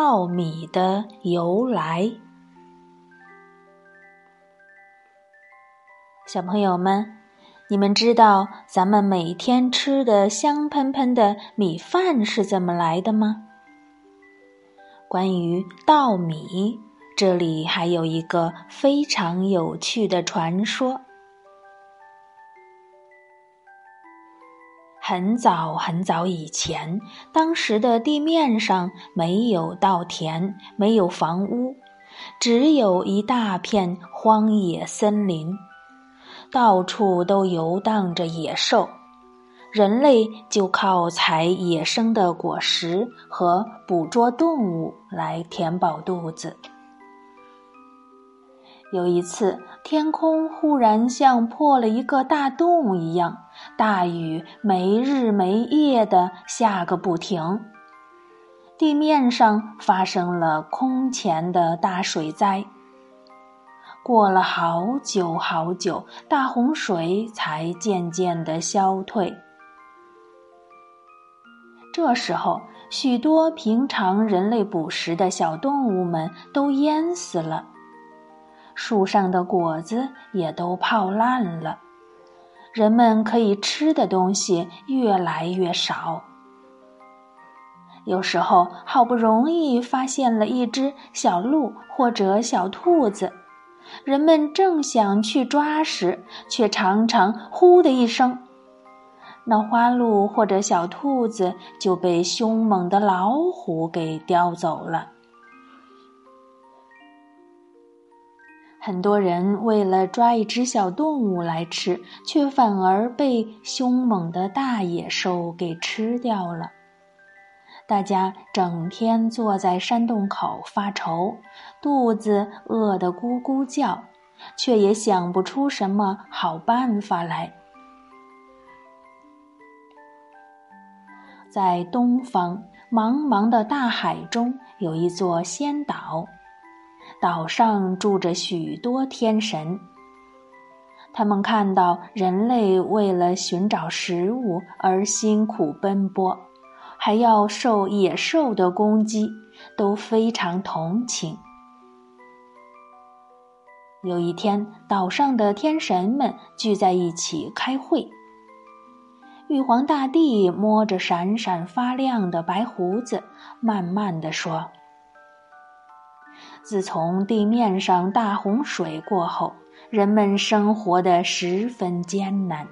稻米的由来。小朋友们，你们知道咱们每天吃的香喷喷的米饭是怎么来的吗？关于稻米，这里还有一个非常有趣的传说。很早很早以前，当时的地面上没有稻田，没有房屋，只有一大片荒野森林，到处都游荡着野兽，人类就靠采野生的果实和捕捉动物来填饱肚子。有一次，天空忽然像破了一个大洞一样，大雨没日没夜的下个不停。地面上发生了空前的大水灾。过了好久好久，大洪水才渐渐的消退。这时候，许多平常人类捕食的小动物们都淹死了。树上的果子也都泡烂了，人们可以吃的东西越来越少。有时候好不容易发现了一只小鹿或者小兔子，人们正想去抓时，却常常“呼”的一声，那花鹿或者小兔子就被凶猛的老虎给叼走了。很多人为了抓一只小动物来吃，却反而被凶猛的大野兽给吃掉了。大家整天坐在山洞口发愁，肚子饿得咕咕叫，却也想不出什么好办法来。在东方茫茫的大海中，有一座仙岛。岛上住着许多天神，他们看到人类为了寻找食物而辛苦奔波，还要受野兽的攻击，都非常同情。有一天，岛上的天神们聚在一起开会。玉皇大帝摸着闪闪发亮的白胡子，慢慢的说。自从地面上大洪水过后，人们生活的十分艰难，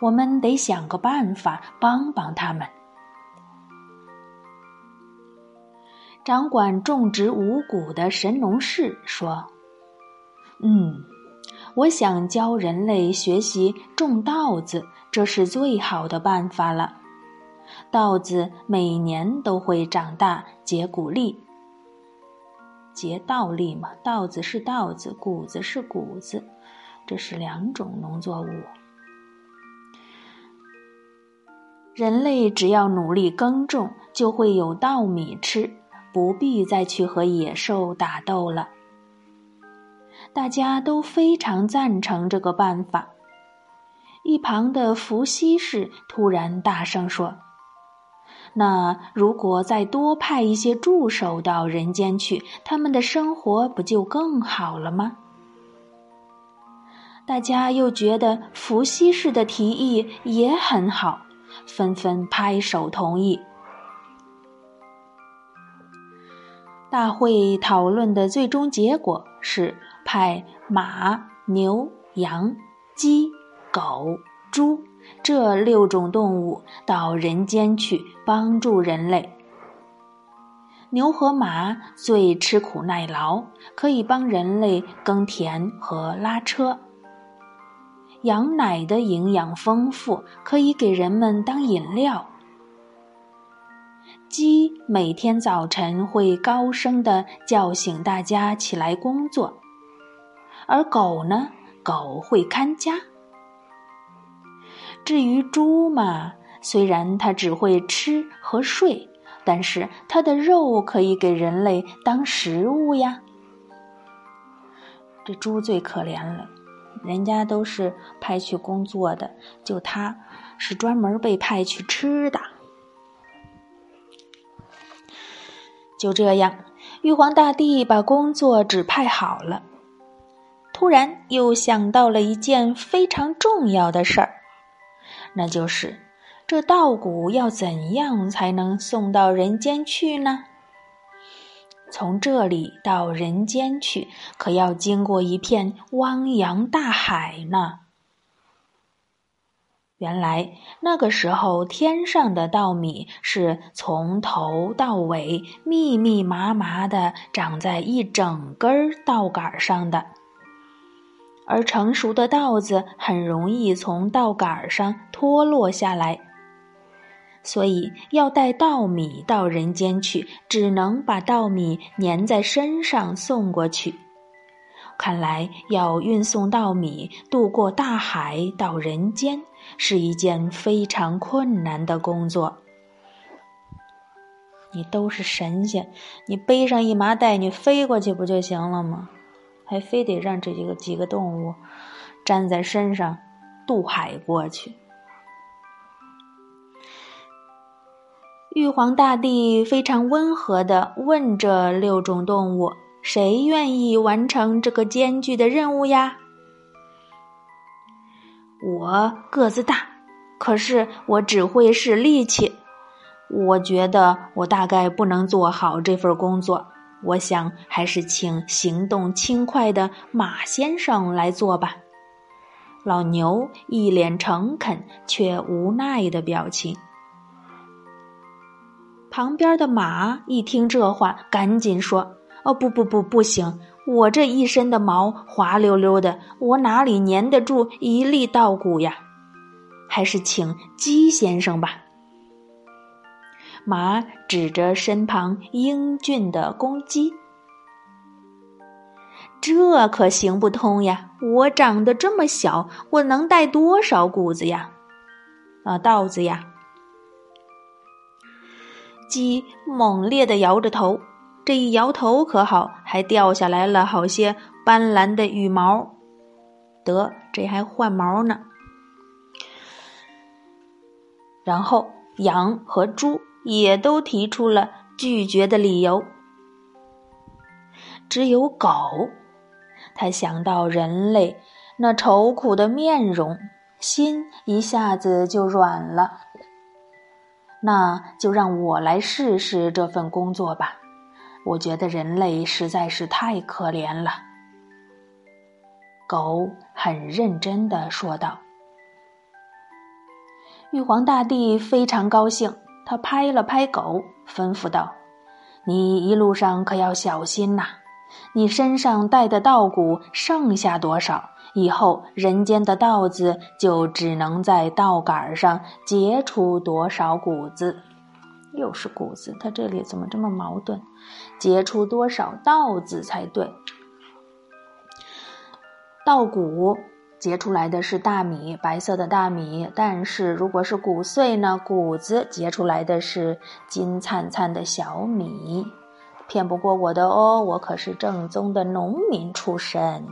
我们得想个办法帮帮他们。掌管种植五谷的神农氏说：“嗯，我想教人类学习种稻子，这是最好的办法了。稻子每年都会长大结谷粒。”结稻粒嘛，稻子是稻子，谷子是谷子，这是两种农作物。人类只要努力耕种，就会有稻米吃，不必再去和野兽打斗了。大家都非常赞成这个办法。一旁的伏羲氏突然大声说。那如果再多派一些助手到人间去，他们的生活不就更好了吗？大家又觉得伏羲氏的提议也很好，纷纷拍手同意。大会讨论的最终结果是派马、牛、羊、鸡、狗、猪。这六种动物到人间去帮助人类。牛和马最吃苦耐劳，可以帮人类耕田和拉车。羊奶的营养丰富，可以给人们当饮料。鸡每天早晨会高声的叫醒大家起来工作，而狗呢，狗会看家。至于猪嘛，虽然它只会吃和睡，但是它的肉可以给人类当食物呀。这猪最可怜了，人家都是派去工作的，就它是专门被派去吃的。就这样，玉皇大帝把工作指派好了。突然又想到了一件非常重要的事儿，那就是这稻谷要怎样才能送到人间去呢？从这里到人间去，可要经过一片汪洋大海呢。原来那个时候，天上的稻米是从头到尾密密麻麻的长在一整根稻杆上的，而成熟的稻子很容易从稻杆上脱落下来，所以要带稻米到人间去，只能把稻米粘在身上送过去。看来要运送稻米渡过大海到人间是一件非常困难的工作。你都是神仙，你背上一麻袋，你飞过去不就行了吗？还非得让这几个几个动物粘在身上渡海过去？玉皇大帝非常温和的问这六种动物。谁愿意完成这个艰巨的任务呀？我个子大，可是我只会使力气。我觉得我大概不能做好这份工作。我想还是请行动轻快的马先生来做吧。老牛一脸诚恳却无奈的表情。旁边的马一听这话，赶紧说。哦不不不不行！我这一身的毛滑溜溜的，我哪里粘得住一粒稻谷呀？还是请鸡先生吧。马指着身旁英俊的公鸡，这可行不通呀！我长得这么小，我能带多少谷子呀？啊，稻子呀！鸡猛烈的摇着头。这一摇头可好，还掉下来了好些斑斓的羽毛。得，这还换毛呢。然后羊和猪也都提出了拒绝的理由。只有狗，他想到人类那愁苦的面容，心一下子就软了。那就让我来试试这份工作吧。我觉得人类实在是太可怜了。狗很认真的说道。玉皇大帝非常高兴，他拍了拍狗，吩咐道：“你一路上可要小心呐！你身上带的稻谷剩下多少，以后人间的稻子就只能在稻杆上结出多少谷子。”又是谷子，他这里怎么这么矛盾？结出多少稻子才对？稻谷结出来的是大米，白色的大米。但是如果是谷穗呢？谷子结出来的是金灿灿的小米。骗不过我的哦，我可是正宗的农民出身。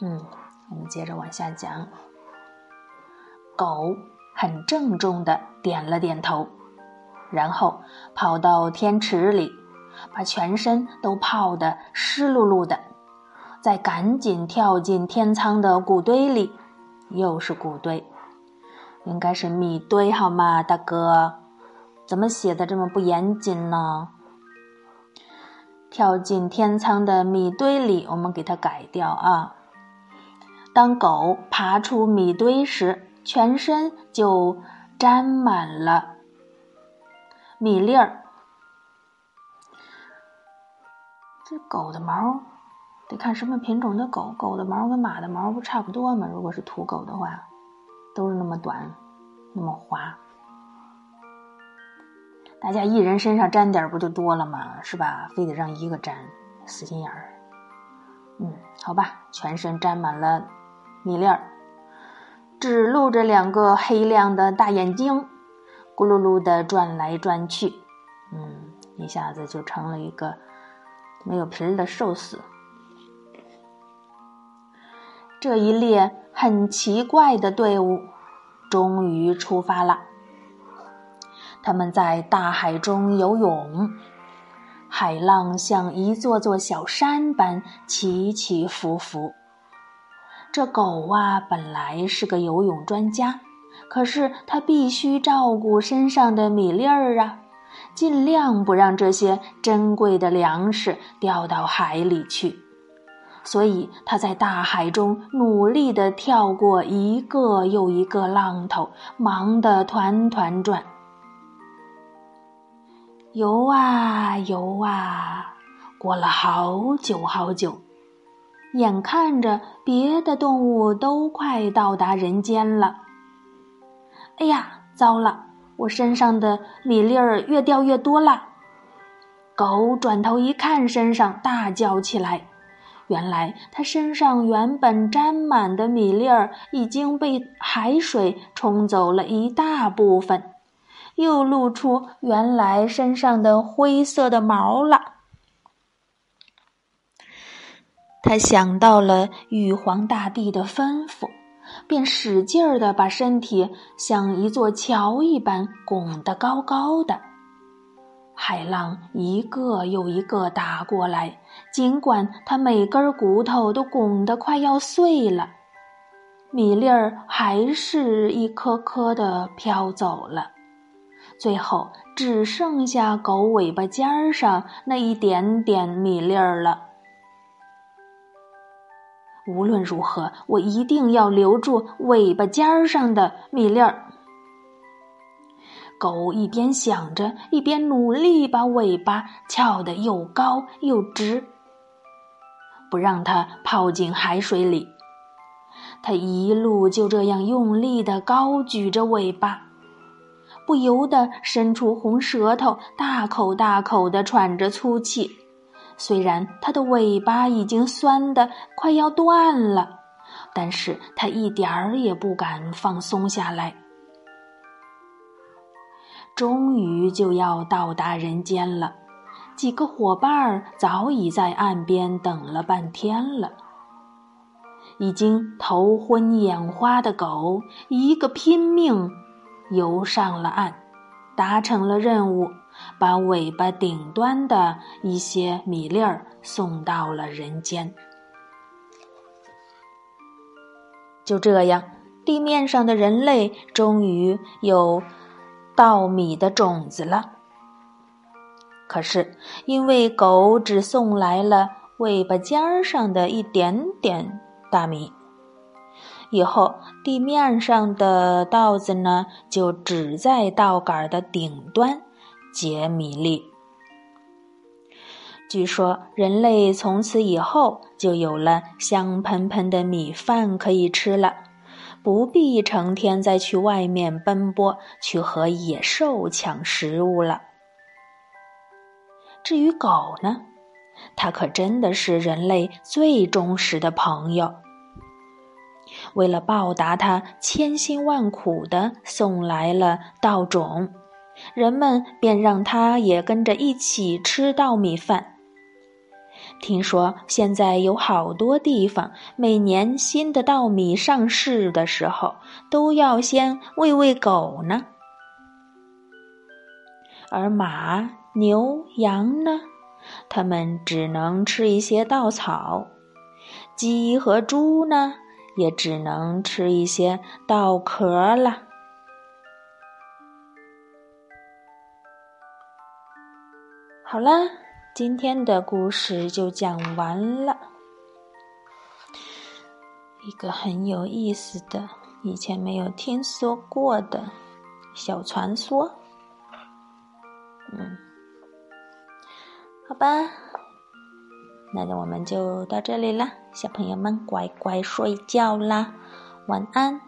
嗯，我们接着往下讲，狗。很郑重的点了点头，然后跑到天池里，把全身都泡得湿漉漉的，再赶紧跳进天仓的谷堆里，又是谷堆，应该是米堆好吗，大哥？怎么写的这么不严谨呢？跳进天仓的米堆里，我们给它改掉啊。当狗爬出米堆时。全身就沾满了米粒儿。这狗的毛得看什么品种的狗，狗的毛跟马的毛不差不多吗？如果是土狗的话，都是那么短，那么滑。大家一人身上沾点不就多了吗？是吧？非得让一个沾，死心眼儿。嗯，好吧，全身沾满了米粒儿。只露着两个黑亮的大眼睛，咕噜噜的转来转去，嗯，一下子就成了一个没有皮儿的寿司。这一列很奇怪的队伍终于出发了。他们在大海中游泳，海浪像一座座小山般起起伏伏。这狗啊，本来是个游泳专家，可是它必须照顾身上的米粒儿啊，尽量不让这些珍贵的粮食掉到海里去。所以，它在大海中努力地跳过一个又一个浪头，忙得团团转。游啊游啊，过了好久好久。眼看着别的动物都快到达人间了，哎呀，糟了！我身上的米粒儿越掉越多了。狗转头一看，身上大叫起来。原来他身上原本沾满的米粒儿已经被海水冲走了一大部分，又露出原来身上的灰色的毛了。他想到了玉皇大帝的吩咐，便使劲儿的把身体像一座桥一般拱得高高的。海浪一个又一个打过来，尽管他每根骨头都拱得快要碎了，米粒儿还是一颗颗的飘走了，最后只剩下狗尾巴尖儿上那一点点米粒儿了。无论如何，我一定要留住尾巴尖儿上的米粒儿。狗一边想着，一边努力把尾巴翘得又高又直，不让它泡进海水里。它一路就这样用力的高举着尾巴，不由得伸出红舌头，大口大口的喘着粗气。虽然它的尾巴已经酸得快要断了，但是它一点儿也不敢放松下来。终于就要到达人间了，几个伙伴儿早已在岸边等了半天了。已经头昏眼花的狗，一个拼命游上了岸，达成了任务。把尾巴顶端的一些米粒儿送到了人间。就这样，地面上的人类终于有稻米的种子了。可是，因为狗只送来了尾巴尖儿上的一点点大米，以后地面上的稻子呢，就只在稻杆的顶端。结米粒。据说，人类从此以后就有了香喷喷的米饭可以吃了，不必成天再去外面奔波去和野兽抢食物了。至于狗呢，它可真的是人类最忠实的朋友。为了报答它千辛万苦的送来了稻种。人们便让他也跟着一起吃稻米饭。听说现在有好多地方，每年新的稻米上市的时候，都要先喂喂狗呢。而马、牛、羊呢，它们只能吃一些稻草；鸡和猪呢，也只能吃一些稻壳了。好了，今天的故事就讲完了。一个很有意思的、以前没有听说过的小传说。嗯，好吧，那我们就到这里啦。小朋友们，乖乖睡觉啦，晚安。